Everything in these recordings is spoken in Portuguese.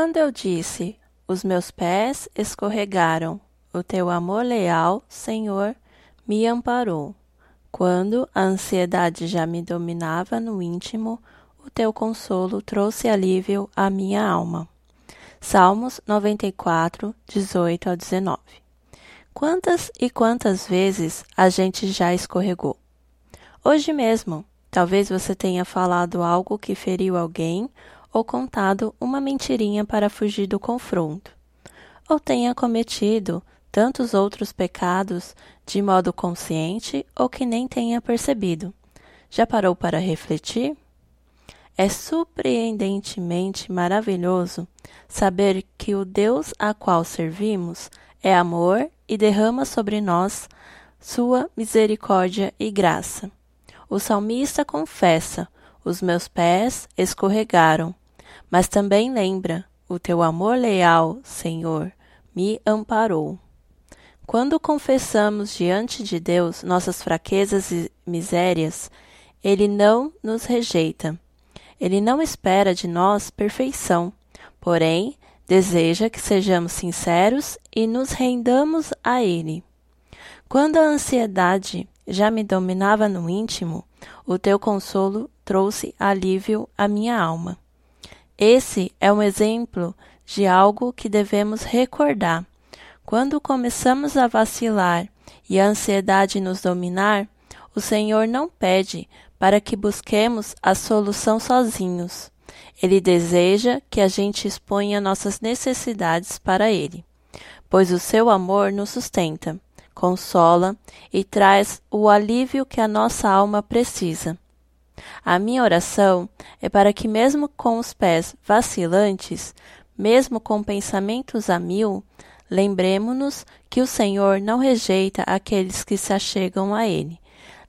Quando eu disse, os meus pés escorregaram, o teu amor leal, Senhor, me amparou. Quando a ansiedade já me dominava no íntimo, o teu consolo trouxe alívio à minha alma. Salmos 94, 18 a 19. Quantas e quantas vezes a gente já escorregou? Hoje mesmo, talvez você tenha falado algo que feriu alguém ou contado uma mentirinha para fugir do confronto, ou tenha cometido tantos outros pecados de modo consciente ou que nem tenha percebido. Já parou para refletir? É surpreendentemente maravilhoso saber que o Deus a qual servimos é amor e derrama sobre nós sua misericórdia e graça. O salmista confessa: Os meus pés escorregaram, mas também lembra: O teu amor leal, Senhor, me amparou. Quando confessamos diante de Deus nossas fraquezas e misérias, Ele não nos rejeita ele não espera de nós perfeição, porém, deseja que sejamos sinceros e nos rendamos a Ele. Quando a ansiedade já me dominava no íntimo, o teu consolo trouxe alívio à minha alma. Esse é um exemplo de algo que devemos recordar. Quando começamos a vacilar e a ansiedade nos dominar, o Senhor não pede para que busquemos a solução sozinhos. Ele deseja que a gente exponha nossas necessidades para Ele, pois o seu amor nos sustenta, consola e traz o alívio que a nossa alma precisa. A minha oração é para que, mesmo com os pés vacilantes, mesmo com pensamentos a mil, lembremos-nos que o Senhor não rejeita aqueles que se achegam a Ele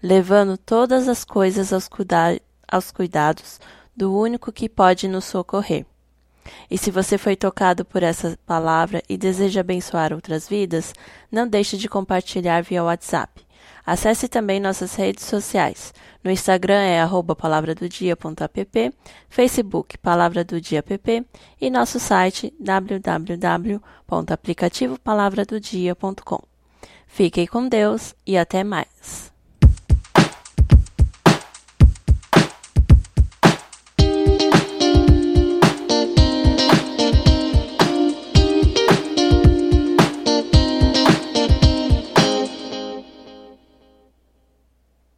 levando todas as coisas aos, cuida aos cuidados do único que pode nos socorrer. E se você foi tocado por essa palavra e deseja abençoar outras vidas, não deixe de compartilhar via WhatsApp. Acesse também nossas redes sociais. No Instagram é arroba palavradodia.app, Facebook Palavra do Dia app e nosso site www.aplicativopalavradodia.com. Fiquem com Deus e até mais.